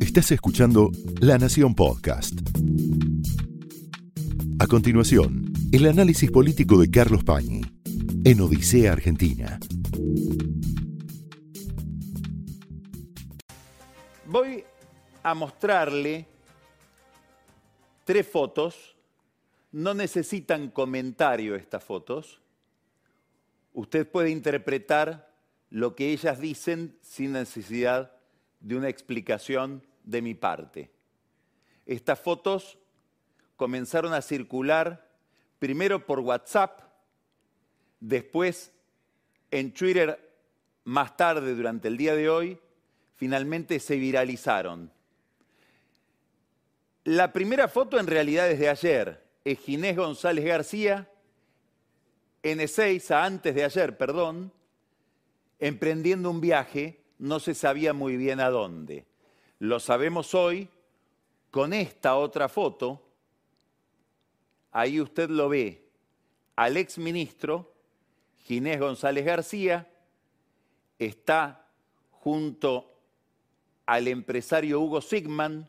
Estás escuchando La Nación Podcast. A continuación, el análisis político de Carlos Pañi en Odisea Argentina. Voy a mostrarle tres fotos. No necesitan comentario estas fotos. Usted puede interpretar lo que ellas dicen sin necesidad de una explicación de mi parte. Estas fotos comenzaron a circular primero por WhatsApp, después en Twitter más tarde durante el día de hoy, finalmente se viralizaron. La primera foto en realidad es de ayer, es Ginés González García en Ezeiza, antes de ayer, perdón, emprendiendo un viaje, no se sabía muy bien a dónde. Lo sabemos hoy con esta otra foto. Ahí usted lo ve al exministro Ginés González García, está junto al empresario Hugo Sigman,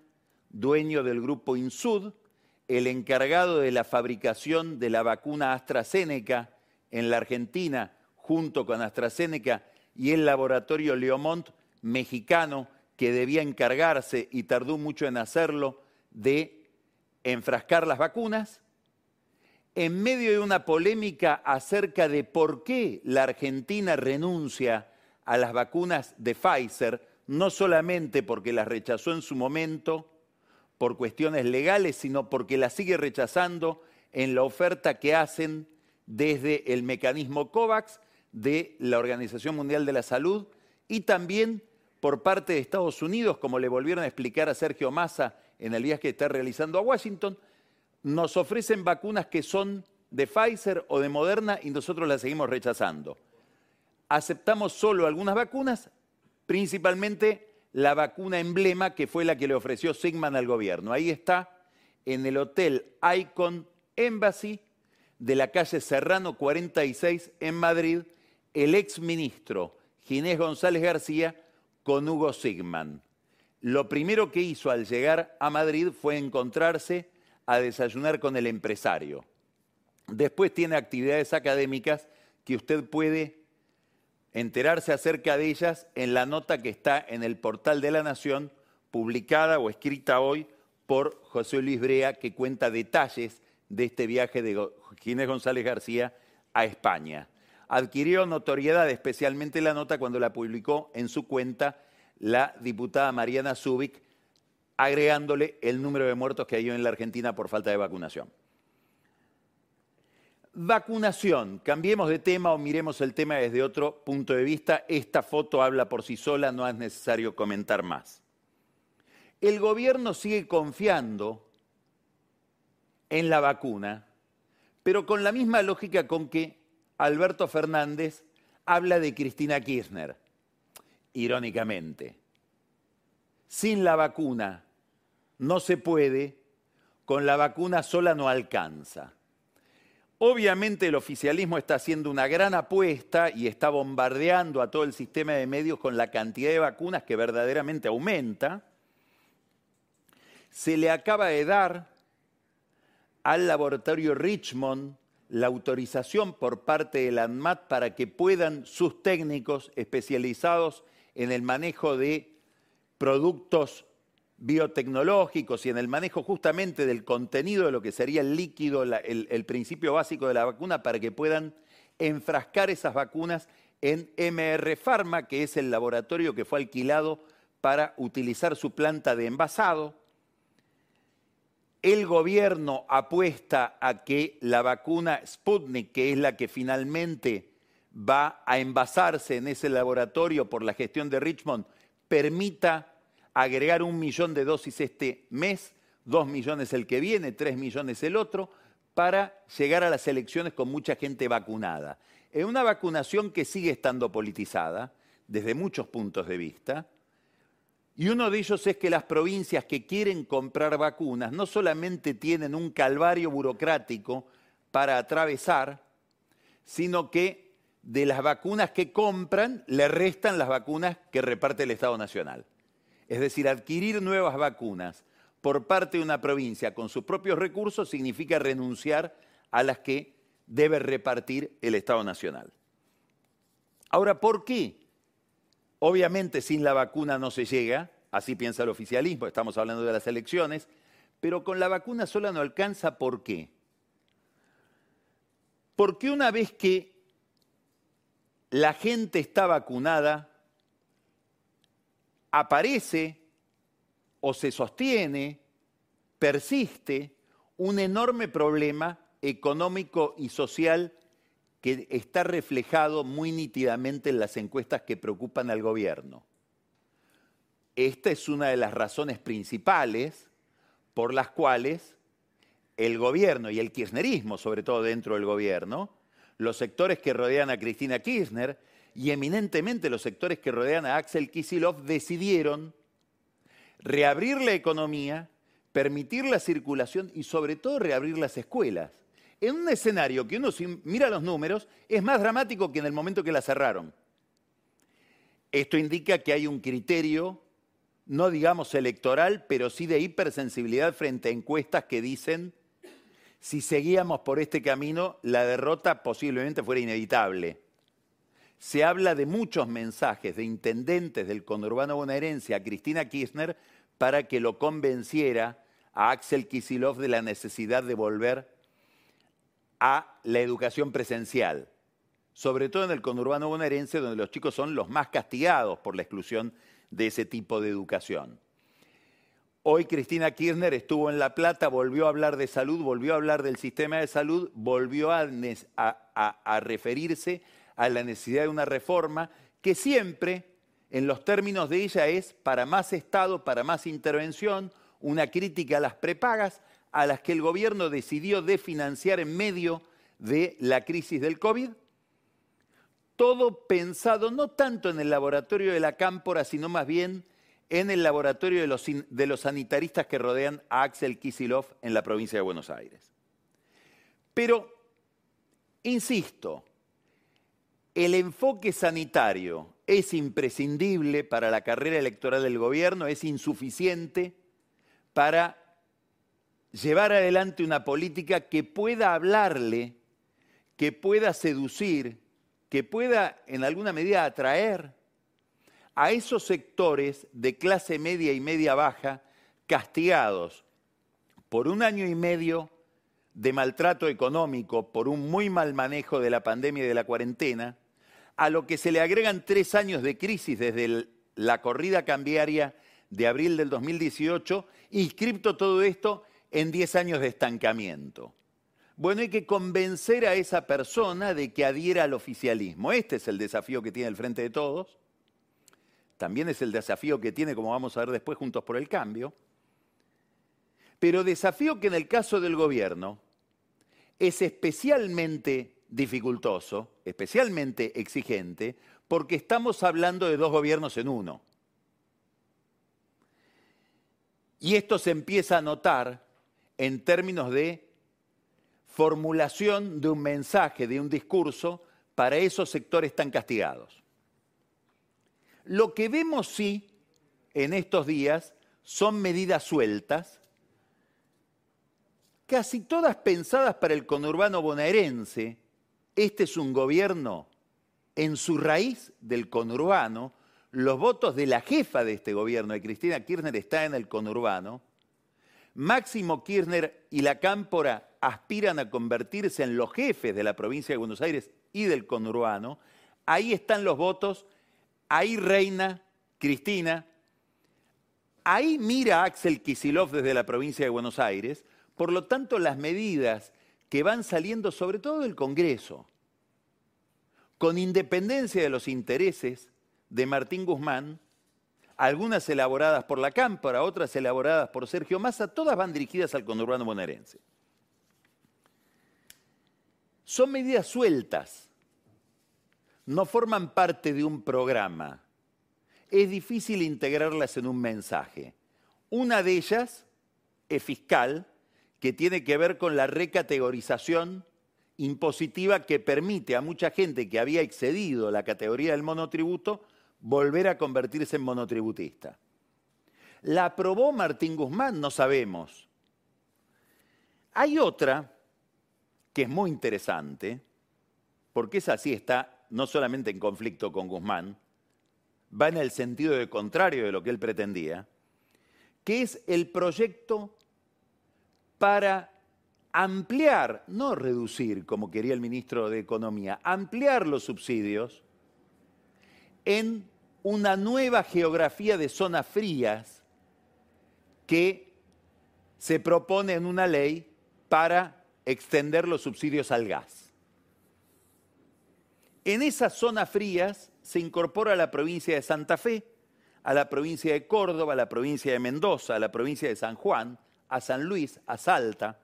dueño del grupo Insud, el encargado de la fabricación de la vacuna AstraZeneca en la Argentina, junto con AstraZeneca, y el laboratorio Leomont mexicano, que debía encargarse y tardó mucho en hacerlo, de enfrascar las vacunas, en medio de una polémica acerca de por qué la Argentina renuncia a las vacunas de Pfizer, no solamente porque las rechazó en su momento por cuestiones legales, sino porque las sigue rechazando en la oferta que hacen desde el mecanismo COVAX de la Organización Mundial de la Salud y también por parte de Estados Unidos, como le volvieron a explicar a Sergio Massa en el viaje que está realizando a Washington, nos ofrecen vacunas que son de Pfizer o de Moderna y nosotros las seguimos rechazando. Aceptamos solo algunas vacunas, principalmente la vacuna emblema que fue la que le ofreció Sigman al gobierno. Ahí está en el hotel Icon Embassy de la calle Serrano 46 en Madrid, el ex ministro Ginés González García con Hugo Sigman. Lo primero que hizo al llegar a Madrid fue encontrarse a desayunar con el empresario. Después tiene actividades académicas que usted puede enterarse acerca de ellas en la nota que está en el portal de la Nación, publicada o escrita hoy por José Luis Brea, que cuenta detalles de este viaje de Ginés González García a España. Adquirió notoriedad especialmente la nota cuando la publicó en su cuenta la diputada Mariana Zubik, agregándole el número de muertos que hay en la Argentina por falta de vacunación. Vacunación. Cambiemos de tema o miremos el tema desde otro punto de vista. Esta foto habla por sí sola, no es necesario comentar más. El gobierno sigue confiando en la vacuna, pero con la misma lógica con que Alberto Fernández habla de Cristina Kirchner, irónicamente. Sin la vacuna no se puede, con la vacuna sola no alcanza. Obviamente el oficialismo está haciendo una gran apuesta y está bombardeando a todo el sistema de medios con la cantidad de vacunas que verdaderamente aumenta. Se le acaba de dar al laboratorio Richmond la autorización por parte de la ANMAT para que puedan sus técnicos especializados en el manejo de productos biotecnológicos y en el manejo justamente del contenido de lo que sería el líquido, el, el, principio básico de la vacuna, para que puedan enfrascar esas vacunas en MR Pharma, que es el laboratorio que fue alquilado para utilizar su planta de envasado. El gobierno apuesta a que la vacuna Sputnik, que es la que finalmente va a envasarse en ese laboratorio por la gestión de Richmond, permita agregar un millón de dosis este mes, dos millones el que viene, tres millones el otro, para llegar a las elecciones con mucha gente vacunada. Es una vacunación que sigue estando politizada desde muchos puntos de vista, y uno de ellos es que las provincias que quieren comprar vacunas no solamente tienen un calvario burocrático para atravesar, sino que de las vacunas que compran le restan las vacunas que reparte el Estado Nacional. Es decir, adquirir nuevas vacunas por parte de una provincia con sus propios recursos significa renunciar a las que debe repartir el Estado Nacional. Ahora, ¿por qué? Obviamente sin la vacuna no se llega, así piensa el oficialismo, estamos hablando de las elecciones, pero con la vacuna sola no alcanza, ¿por qué? Porque una vez que la gente está vacunada, aparece o se sostiene, persiste un enorme problema económico y social que está reflejado muy nítidamente en las encuestas que preocupan al gobierno. Esta es una de las razones principales por las cuales el gobierno y el kirchnerismo, sobre todo dentro del gobierno, los sectores que rodean a Cristina Kirchner y eminentemente los sectores que rodean a Axel Kisilov decidieron reabrir la economía, permitir la circulación y sobre todo reabrir las escuelas. En un escenario que uno mira los números es más dramático que en el momento que la cerraron. Esto indica que hay un criterio, no digamos electoral, pero sí de hipersensibilidad frente a encuestas que dicen si seguíamos por este camino, la derrota posiblemente fuera inevitable. Se habla de muchos mensajes de intendentes del conurbano bonaerense a Cristina Kirchner para que lo convenciera a Axel Kisilov de la necesidad de volver a la educación presencial, sobre todo en el conurbano bonaerense, donde los chicos son los más castigados por la exclusión de ese tipo de educación. Hoy Cristina Kirchner estuvo en La Plata, volvió a hablar de salud, volvió a hablar del sistema de salud, volvió a, referirse a la necesidad de una reforma que siempre, en los términos de ella, es para más Estado, para más intervención, una crítica a las prepagas a las que el gobierno decidió desfinanciar en medio de la crisis del COVID. Todo pensado no tanto en el laboratorio de la Cámpora, sino más bien en el laboratorio de los, de los sanitaristas que rodean a Axel Kisilov en la provincia de Buenos Aires. Pero, insisto, el enfoque sanitario es imprescindible para la carrera electoral del gobierno, es insuficiente para llevar adelante una política que pueda hablarle, que pueda seducir, que pueda en alguna medida atraer a esos sectores de clase media y media baja castigados por un año y medio de maltrato económico, por un muy mal manejo de la pandemia y de la cuarentena, a lo que se le agregan tres años de crisis desde la corrida cambiaria de abril del 2018, inscripto todo esto en diez años de estancamiento. Bueno, hay que convencer a esa persona de que adhiera al oficialismo. Este es el desafío que tiene el Frente de Todos también es el desafío que tiene, como vamos a ver después, Juntos por el Cambio. Pero desafío que en el caso del gobierno es especialmente dificultoso, especialmente exigente, porque estamos hablando de dos gobiernos en uno. Y esto se empieza a notar en términos de formulación de un mensaje, de un discurso para esos sectores tan castigados. Lo que vemos sí en estos días son medidas sueltas, casi todas pensadas para el conurbano bonaerense. Este es un gobierno en su raíz del conurbano. Los votos de la jefa de este gobierno, de Cristina Kirchner, están en el conurbano. Máximo Kirchner y la Cámpora aspiran a convertirse en los jefes de la provincia de Buenos Aires y del conurbano. Ahí están los votos ahí reina Cristina, ahí mira Axel Kisilov desde la provincia de Buenos Aires, por lo tanto las medidas que van saliendo sobre todo del Congreso, con independencia de los intereses de Martín Guzmán, algunas elaboradas por la Cámpora, otras elaboradas por Sergio Massa, todas van dirigidas al conurbano bonaerense. Son medidas sueltas, no forman parte de un programa. Es difícil integrarlas en un mensaje. Una de ellas es fiscal, que tiene que ver con la recategorización impositiva que permite a mucha gente que había excedido la categoría del monotributo volver a convertirse en monotributista. ¿La aprobó Martín Guzmán? No sabemos. Hay otra que es muy interesante, porque esa sí está no solamente en conflicto con Guzmán, va en el sentido de contrario de lo que él pretendía, que es el proyecto para ampliar, no reducir como quería el ministro de Economía, ampliar los subsidios en una nueva geografía de zonas frías que se propone en una ley para extender los subsidios al gas. En esas zonas frías se incorpora a la provincia de Santa Fe, a la provincia de Córdoba, a la provincia de Mendoza, a la provincia de San Juan, a San Luis, a Salta.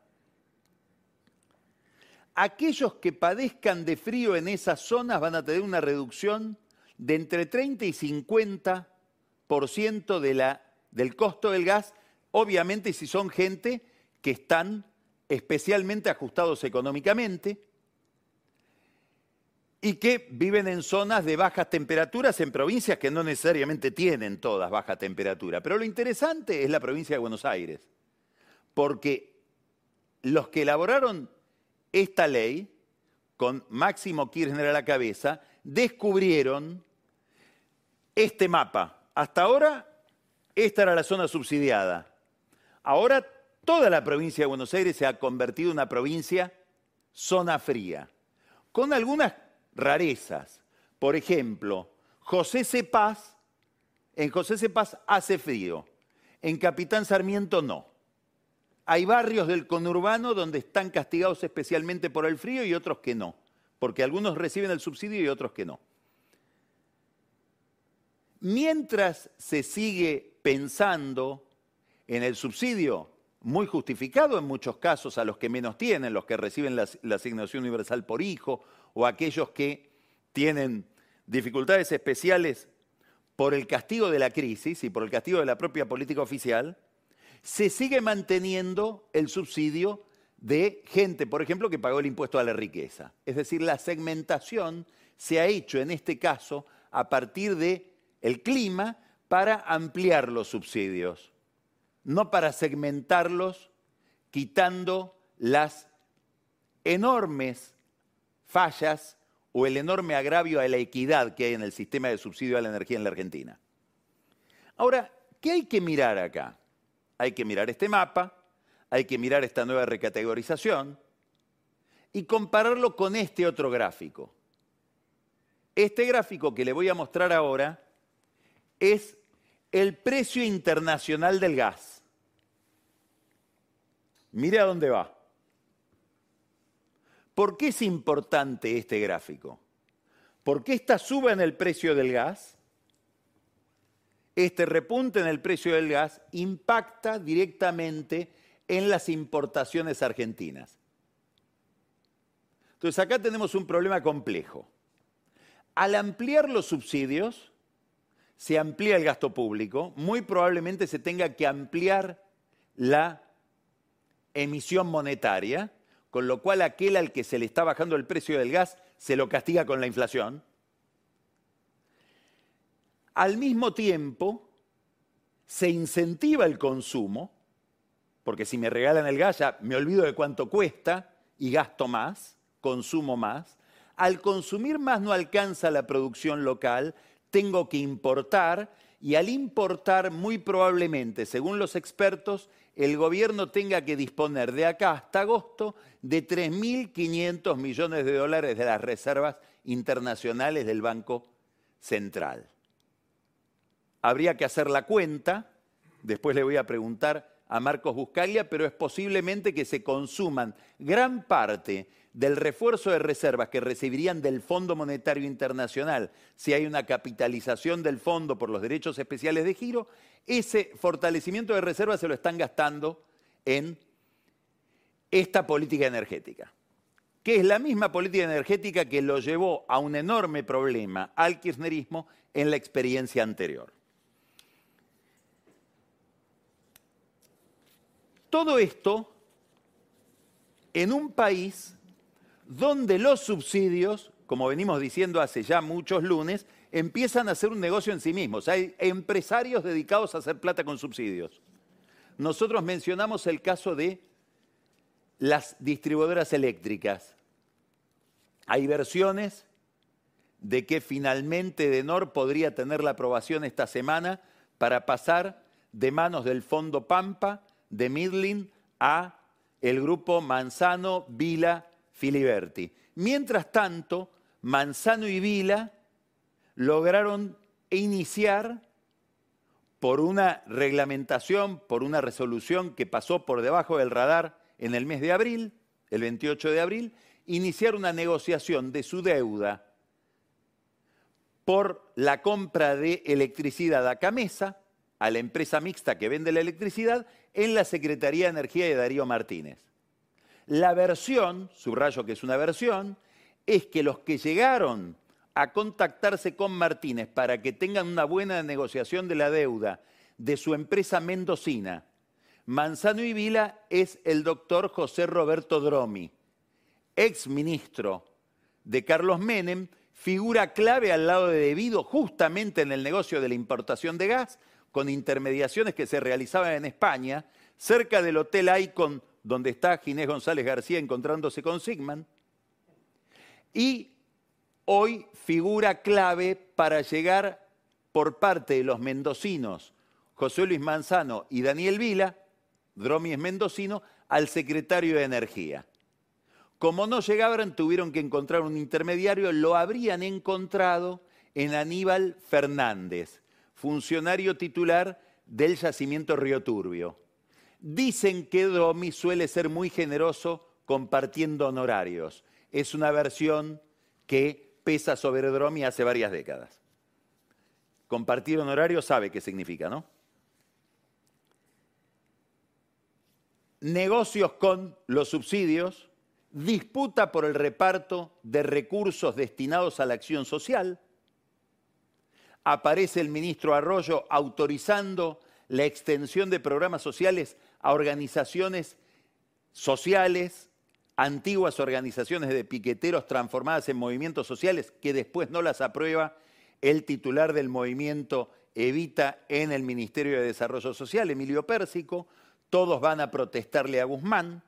Aquellos que padezcan de frío en esas zonas van a tener una reducción de entre 30 y 50% de la, del costo del gas, obviamente si son gente que están especialmente ajustados económicamente y que viven en zonas de bajas temperaturas en provincias que no necesariamente tienen todas baja temperatura. Pero lo interesante es la provincia de Buenos Aires, porque los que elaboraron esta ley, con Máximo Kirchner a la cabeza, descubrieron este mapa. Hasta ahora, esta era la zona subsidiada. Ahora, toda la provincia de Buenos Aires se ha convertido en una provincia zona fría, con algunas rarezas. Por ejemplo, José Cepaz, en José Cepaz hace frío, en Capitán Sarmiento no. Hay barrios del conurbano donde están castigados especialmente por el frío y otros que no, porque algunos reciben el subsidio y otros que no. Mientras se sigue pensando en el subsidio, muy justificado en muchos casos a los que menos tienen, los que reciben la, asignación universal por hijo o aquellos que tienen dificultades especiales por el castigo de la crisis y por el castigo de la propia política oficial, se sigue manteniendo el subsidio de gente, por ejemplo, que pagó el impuesto a la riqueza. Es decir, la segmentación se ha hecho en este caso a partir de el clima para ampliar los subsidios, no para segmentarlos quitando las enormes fallas o el enorme agravio a la equidad que hay en el sistema de subsidio a la energía en la Argentina. Ahora, ¿qué hay que mirar acá? Hay que mirar este mapa, hay que mirar esta nueva recategorización y compararlo con este otro gráfico. Este gráfico que le voy a mostrar ahora es el precio internacional del gas. Mire a dónde va. ¿Por qué es importante este gráfico? Porque esta suba en el precio del gas, este repunte en el precio del gas, impacta directamente en las importaciones argentinas. Entonces acá tenemos un problema complejo. Al ampliar los subsidios, se amplía el gasto público, muy probablemente se tenga que ampliar la emisión monetaria, con lo cual aquel al que se le está bajando el precio del gas se lo castiga con la inflación. Al mismo tiempo, se incentiva el consumo, porque si me regalan el gas ya me olvido de cuánto cuesta y gasto más, consumo más. Al consumir más no alcanza la producción local, tengo que importar y al importar muy probablemente, según los expertos, el gobierno tenga que disponer de acá hasta agosto de 3.500 millones de dólares de las reservas internacionales del Banco Central. Habría que hacer la cuenta, después le voy a preguntar a Marcos Buscaglia, pero es posiblemente que se consuman gran parte del refuerzo de reservas que recibirían del Fondo Monetario Internacional si hay una capitalización del fondo por los derechos especiales de giro, ese fortalecimiento de reservas se lo están gastando en esta política energética, que es la misma política energética que lo llevó a un enorme problema al kirchnerismo en la experiencia anterior. Todo esto en un país donde los subsidios, como venimos diciendo hace ya muchos lunes, empiezan a hacer un negocio en sí mismos. Hay empresarios dedicados a hacer plata con subsidios. Nosotros mencionamos el caso de las distribuidoras eléctricas. Hay versiones de que finalmente Denor podría tener la aprobación esta semana para pasar de manos del Fondo Pampa, de Midlin, a el grupo Manzano, Vila, Filiberti. Mientras tanto, Manzano y Vila lograron iniciar por una reglamentación, por una resolución que pasó por debajo del radar en el mes de abril, el 28 de abril, iniciar una negociación de su deuda por la compra de electricidad a Camesa, a la empresa mixta que vende la electricidad, en la Secretaría de Energía de Darío Martínez. La versión, subrayo que es una versión, es que los que llegaron a contactarse con Martínez para que tengan una buena negociación de la deuda de su empresa mendocina, Manzano y Vila, es el doctor José Roberto Dromi, ex ministro de Carlos Menem, figura clave al lado de Debido justamente en el negocio de la importación de gas, con intermediaciones que se realizaban en España, cerca del Hotel Icon, donde está Ginés González García encontrándose con Sigman. Y hoy figura clave para llegar por parte de los mendocinos José Luis Manzano y Daniel Vila, Dromi es mendocino, al secretario de Energía. Como no llegaban, tuvieron que encontrar un intermediario, lo habrían encontrado en Aníbal Fernández, funcionario titular del yacimiento Río Turbio. Dicen que Dromi suele ser muy generoso compartiendo honorarios. Es una versión que pesa sobre Dromi hace varias décadas. Compartir honorario sabe qué significa, ¿no? Negocios con los subsidios, disputa por el reparto de recursos destinados a la acción social. Aparece el ministro Arroyo autorizando la extensión de programas sociales a organizaciones sociales antiguas organizaciones de piqueteros transformadas en movimientos sociales que después no las aprueba el titular del movimiento Evita en el Ministerio de Desarrollo Social, Emilio Pérsico, todos van a protestarle a Guzmán.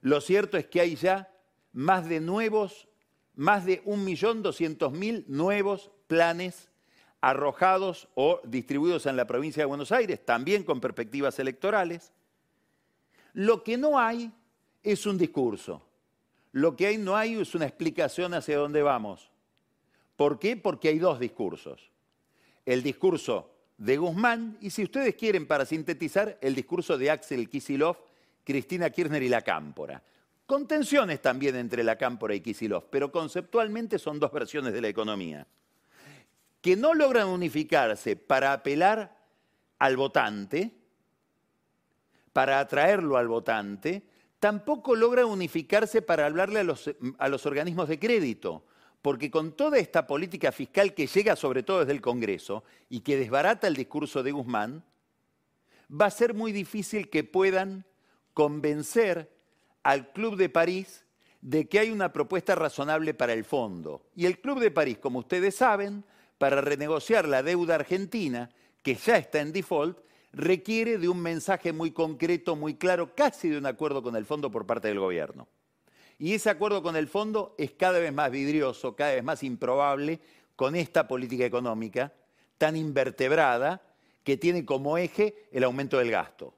Lo cierto es que hay ya más de nuevos, más de 1.200.000 nuevos planes arrojados o distribuidos en la provincia de Buenos Aires, también con perspectivas electorales. Lo que no hay es un discurso. Lo que hay no hay es una explicación hacia dónde vamos. ¿Por qué? Porque hay dos discursos. El discurso de Guzmán y, si ustedes quieren, para sintetizar, el discurso de Axel Kisilov, Cristina Kirchner y la Cámpora. Con tensiones también entre la Cámpora y Kisilov, pero conceptualmente son dos versiones de la economía. Que no logran unificarse para apelar al votante, para atraerlo al votante, tampoco logra unificarse para hablarle a los, organismos de crédito, porque con toda esta política fiscal que llega sobre todo desde el Congreso y que desbarata el discurso de Guzmán, va a ser muy difícil que puedan convencer al Club de París de que hay una propuesta razonable para el fondo. Y el Club de París, como ustedes saben, para renegociar la deuda argentina, que ya está en default, requiere de un mensaje muy concreto, muy claro, casi de un acuerdo con el fondo por parte del gobierno. Y ese acuerdo con el fondo es cada vez más vidrioso, cada vez más improbable con esta política económica tan invertebrada que tiene como eje el aumento del gasto.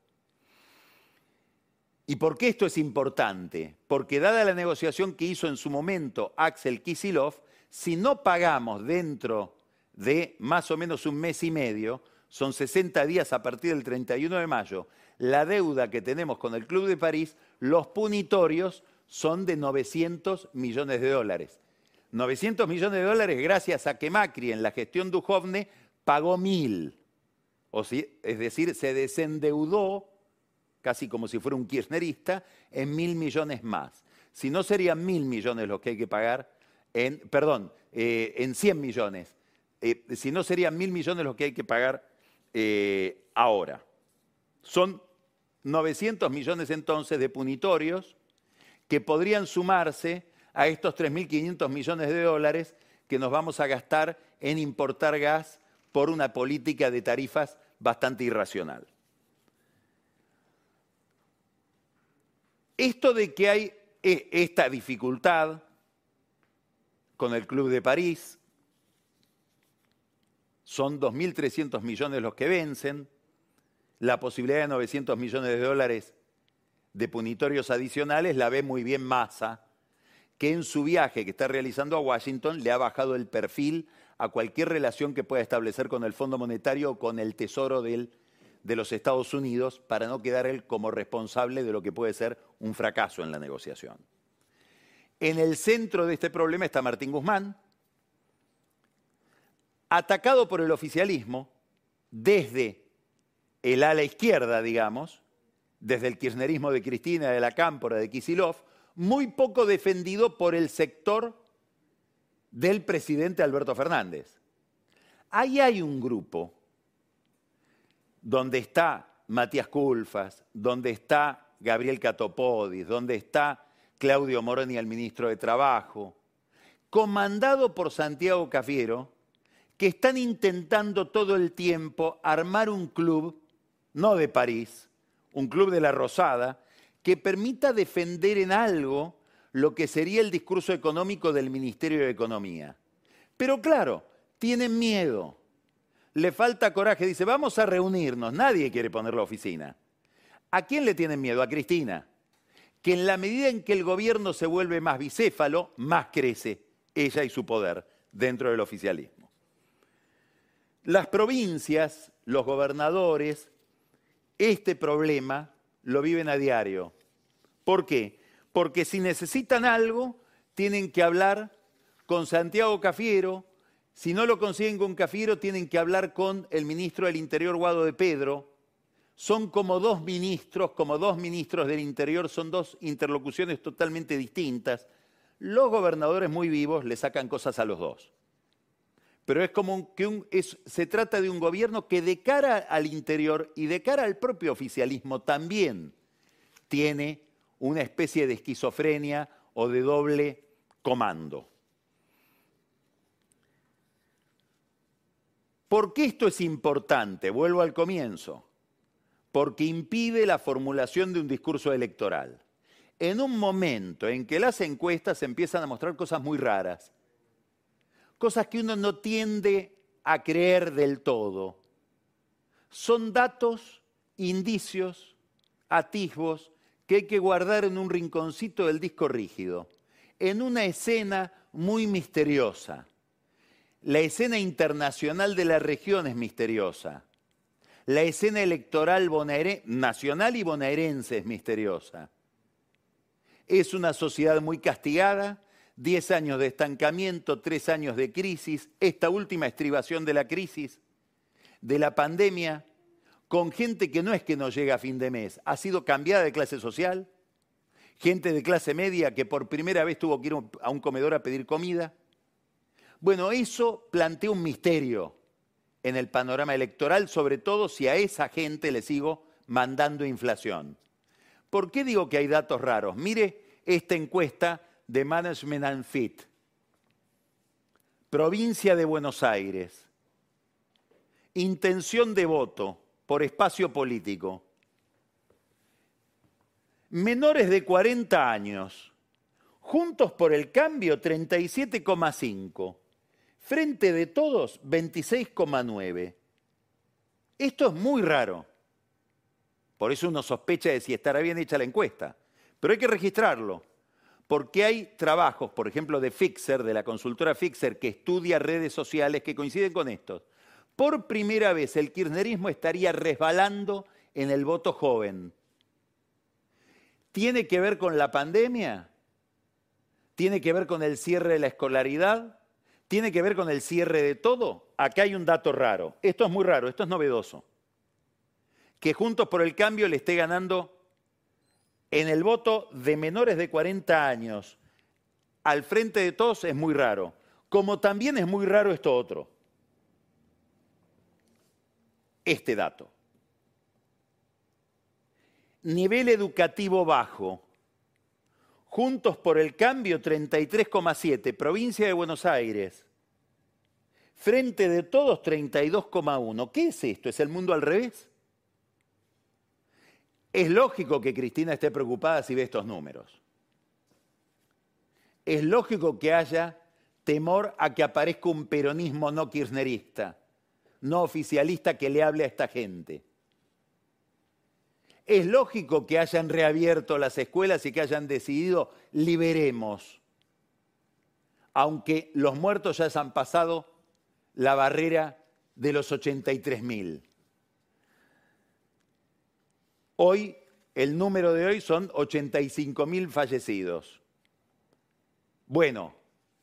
¿Y por qué esto es importante? Porque dada la negociación que hizo en su momento Axel Kisilov, si no pagamos dentro de más o menos un mes y medio, son 60 días a partir del 31 de mayo, la deuda que tenemos con el Club de París, los punitorios son de 900 millones de dólares. 900 millones de dólares gracias a que Macri en la gestión Dujovne pagó mil. O es decir, se desendeudó, casi como si fuera un kirchnerista, en mil millones más. Si no serían mil millones los que hay que pagar, en, perdón, eh, en 100 millones. Eh, si no serían mil millones los que hay que pagar eh, ahora. Son 900 millones entonces de punitorios que podrían sumarse a estos 3.500 millones de dólares que nos vamos a gastar en importar gas por una política de tarifas bastante irracional. Esto de que hay e, esta dificultad con el Club de París, son 2.300 millones los que vencen, la posibilidad de 900 millones de dólares de punitorios adicionales la ve muy bien Massa, que en su viaje que está realizando a Washington le ha bajado el perfil a cualquier relación que pueda establecer con el Fondo Monetario o con el Tesoro de los Estados Unidos para no quedar él como responsable de lo que puede ser un fracaso en la negociación. En el centro de este problema está Martín Guzmán, atacado por el oficialismo desde el ala izquierda, digamos, desde el kirchnerismo de Cristina, de la Cámpora, de Kisilov, muy poco defendido por el sector del presidente Alberto Fernández. Ahí hay un grupo donde está Matías Culfas, donde está Gabriel Catopodis, donde está Claudio Moroni, el ministro de Trabajo, comandado por Santiago Cafiero, que están intentando todo el tiempo armar un club, no de París, un club de la Rosada, que permita defender en algo lo que sería el discurso económico del Ministerio de Economía. Pero claro, tienen miedo, le falta coraje, dice, vamos a reunirnos, nadie quiere poner la oficina. ¿A quién le tienen miedo? A Cristina, que en la medida en que el gobierno se vuelve más bicéfalo, más crece ella y su poder dentro del oficialismo. Las provincias, los gobernadores, este problema lo viven a diario. ¿Por qué? Porque si necesitan algo, tienen que hablar con Santiago Cafiero, si no lo consiguen con Cafiero, tienen que hablar con el ministro del Interior, Guado de Pedro. Son como dos ministros, como dos ministros del Interior, son dos interlocuciones totalmente distintas. Los gobernadores muy vivos le sacan cosas a los dos. Pero es como que se trata de un gobierno que de cara al interior y de cara al propio oficialismo también tiene una especie de esquizofrenia o de doble comando. ¿Por qué esto es importante? Vuelvo al comienzo. Porque impide la formulación de un discurso electoral. En un momento en que las encuestas empiezan a mostrar cosas muy raras, cosas que uno no tiende a creer del todo, son datos, indicios, atisbos que hay que guardar en un rinconcito del disco rígido, en una escena muy misteriosa. La escena internacional de la región es misteriosa. La escena electoral nacional y bonaerense es misteriosa. Es una sociedad muy castigada, 10 años de estancamiento, 3 años de crisis, esta última estribación de la crisis, de la pandemia, con gente que no es que no llega a fin de mes, ha sido cambiada de clase social, gente de clase media que por primera vez tuvo que ir a un comedor a pedir comida. Bueno, eso plantea un misterio en el panorama electoral, sobre todo si a esa gente le sigo mandando inflación. ¿Por qué digo que hay datos raros? Mire esta encuesta de Management and Fit. Provincia de Buenos Aires. Intención de voto por espacio político. Menores de 40 años, Juntos por el Cambio 37,5, Frente de Todos 26,9. Esto es muy raro. Por eso uno sospecha de si estará bien hecha la encuesta. Pero hay que registrarlo, porque hay trabajos, por ejemplo, de Fixer, de la consultora Fixer, que estudia redes sociales que coinciden con estos por primera vez el kirchnerismo estaría resbalando en el voto joven. ¿Tiene que ver con la pandemia? ¿Tiene que ver con el cierre de la escolaridad? ¿Tiene que ver con el cierre de todo? Acá hay un dato raro. Esto es muy raro, esto es novedoso. Que Juntos por el Cambio le esté ganando en el voto de menores de 40 años al frente de todos es muy raro. Como también es muy raro esto otro este dato. Nivel educativo bajo. Juntos por el Cambio 33,7, provincia de Buenos Aires frente de todos 32,1. ¿Qué es esto? ¿Es el mundo al revés? Es lógico que Cristina esté preocupada si ve estos números. Es lógico que haya temor a que aparezca un peronismo no kirchnerista, no oficialista que le hable a esta gente. Es lógico que hayan reabierto las escuelas y que hayan decidido liberemos, aunque los muertos ya se han pasado la barrera de los 83.000. Hoy, el número de hoy son 85.000 fallecidos. Bueno,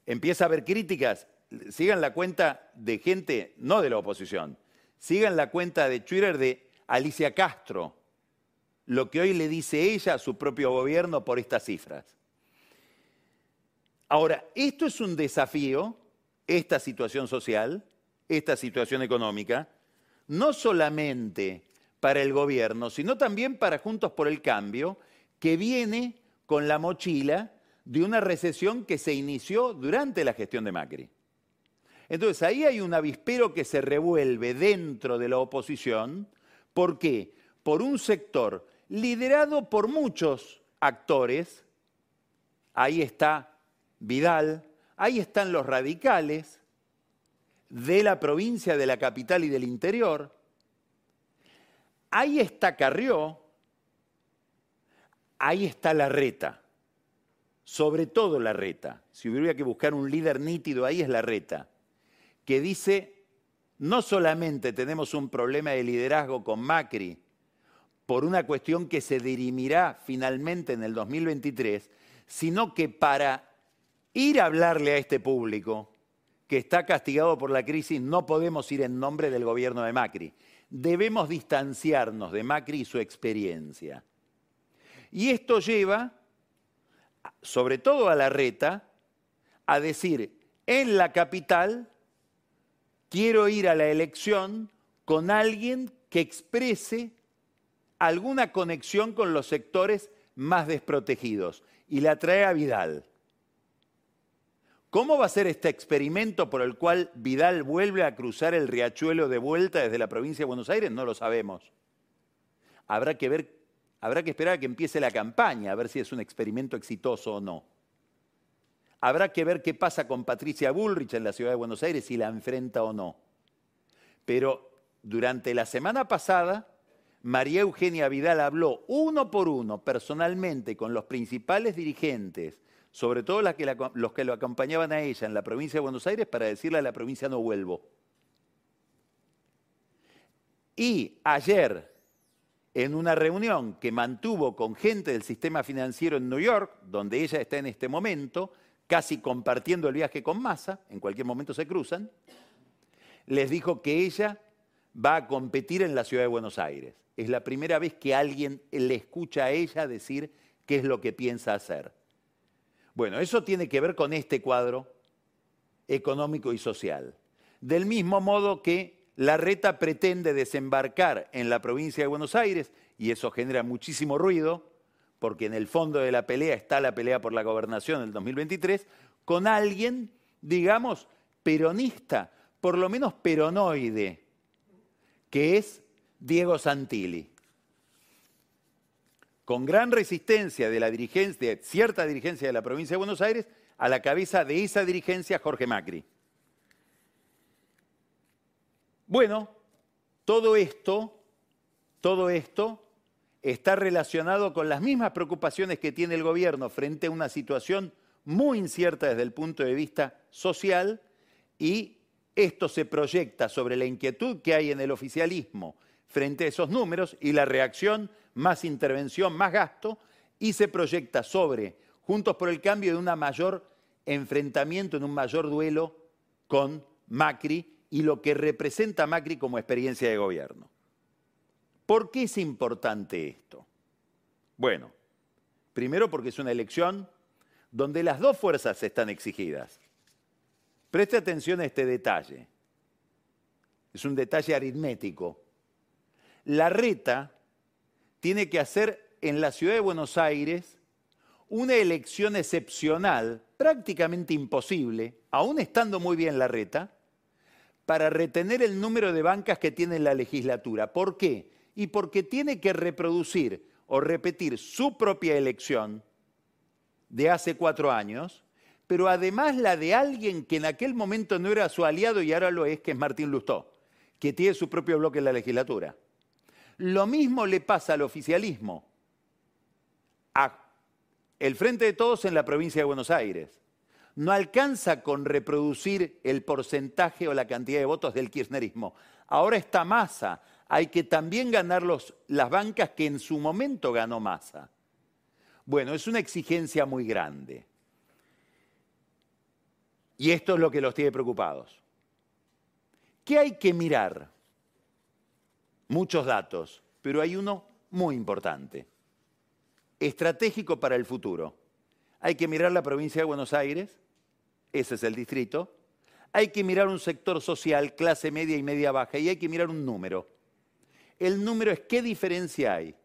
empieza a haber críticas. Sigan la cuenta de gente, no de la oposición, sigan la cuenta de Twitter de Alicia Castro, lo que hoy le dice ella a su propio gobierno por estas cifras. Ahora, esto es un desafío, esta situación social, esta situación económica, no solamente para el gobierno, sino también para Juntos por el Cambio, que viene con la mochila de una recesión que se inició durante la gestión de Macri. Entonces ahí hay un avispero que se revuelve dentro de la oposición. ¿Por qué? Por un sector liderado por muchos actores. Ahí está Vidal, ahí están los radicales de la provincia, de la capital y del interior. Ahí está Carrió, ahí está la reta, sobre todo la reta. Si hubiera que buscar un líder nítido ahí es la reta, que dice, no solamente tenemos un problema de liderazgo con Macri, por una cuestión que se dirimirá finalmente en el 2023, sino que para ir a hablarle a este público que está castigado por la crisis, no podemos ir en nombre del gobierno de Macri debemos distanciarnos de Macri y su experiencia. Y esto lleva, sobre todo a la reta, a decir, en la capital quiero ir a la elección con alguien que exprese alguna conexión con los sectores más desprotegidos. Y la trae a Vidal. ¿Cómo va a ser este experimento por el cual Vidal vuelve a cruzar el riachuelo de vuelta desde la provincia de Buenos Aires? No lo sabemos. Habrá que ver, habrá que esperar a que empiece la campaña, a ver si es un experimento exitoso o no. Habrá que ver qué pasa con Patricia Bullrich en la ciudad de Buenos Aires, si la enfrenta o no. Pero durante la semana pasada, María Eugenia Vidal habló uno por uno, personalmente, con los principales dirigentes sobre todo los que lo acompañaban a ella en la provincia de Buenos Aires, para decirle a la provincia no vuelvo. Y ayer, en una reunión que mantuvo con gente del sistema financiero en New York, donde ella está en este momento, casi compartiendo el viaje con Massa, en cualquier momento se cruzan, les dijo que ella va a competir en la ciudad de Buenos Aires. Es la primera vez que alguien le escucha a ella decir qué es lo que piensa hacer. Bueno, eso tiene que ver con este cuadro económico y social. Del mismo modo que la reta pretende desembarcar en la provincia de Buenos Aires, y eso genera muchísimo ruido, porque en el fondo de la pelea está la pelea por la gobernación del 2023, con alguien, digamos, peronista, por lo menos peronoide, que es Diego Santilli con gran resistencia de la dirigencia, de cierta dirigencia de la provincia de Buenos Aires, a la cabeza de esa dirigencia Jorge Macri. Bueno, todo esto, todo esto está relacionado con las mismas preocupaciones que tiene el gobierno frente a una situación muy incierta desde el punto de vista social y esto se proyecta sobre la inquietud que hay en el oficialismo frente a esos números y la reacción más intervención, más gasto, y se proyecta sobre Juntos por el Cambio de un mayor enfrentamiento, en un mayor duelo con Macri y lo que representa Macri como experiencia de gobierno. ¿Por qué es importante esto? Bueno, primero porque es una elección donde las dos fuerzas están exigidas. Preste atención a este detalle. Es un detalle aritmético. La reta tiene que hacer en la ciudad de Buenos Aires una elección excepcional, prácticamente imposible, aún estando muy bien la reta, para retener el número de bancas que tiene la legislatura. ¿Por qué? Y porque tiene que reproducir o repetir su propia elección de hace cuatro años, pero además la de alguien que en aquel momento no era su aliado y ahora lo es, que es Martín Lustó, que tiene su propio bloque en la legislatura. Lo mismo le pasa al oficialismo, a el Frente de Todos en la provincia de Buenos Aires. No alcanza con reproducir el porcentaje o la cantidad de votos del kirchnerismo. Ahora está masa. Hay que también ganar las bancas que en su momento ganó masa. Bueno, es una exigencia muy grande. Y esto es lo que los tiene preocupados. ¿Qué hay que mirar? Muchos datos, pero hay uno muy importante, estratégico para el futuro. Hay que mirar la provincia de Buenos Aires, ese es el distrito. Hay que mirar un sector social, clase media y media baja, y hay que mirar un número. El número es qué diferencia hay,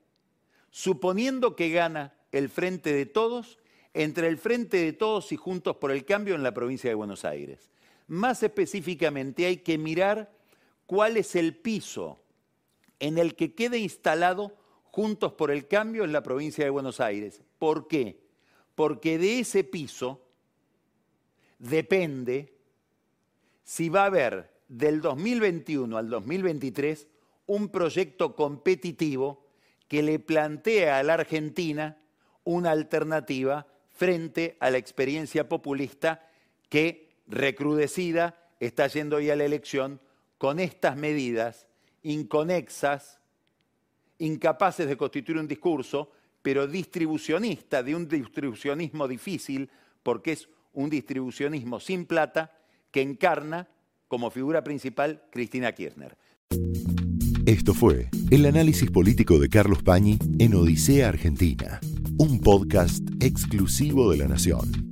suponiendo que gana el frente de todos entre el frente de todos y juntos por el cambio en la provincia de Buenos Aires. Más específicamente hay que mirar cuál es el piso en el que quede instalado juntos por el cambio en la provincia de Buenos Aires. ¿Por qué? Porque de ese piso depende si va a haber del 2021 al 2023 un proyecto competitivo que le plantea a la Argentina una alternativa frente a la experiencia populista que, recrudecida, está yendo hoy a la elección con estas medidas inconexas, incapaces de constituir un discurso, pero distribucionista, de un distribucionismo difícil, porque es un distribucionismo sin plata que encarna como figura principal Cristina Kirchner. Esto fue el análisis político de Carlos Pañi en Odisea Argentina un podcast exclusivo de La Nación.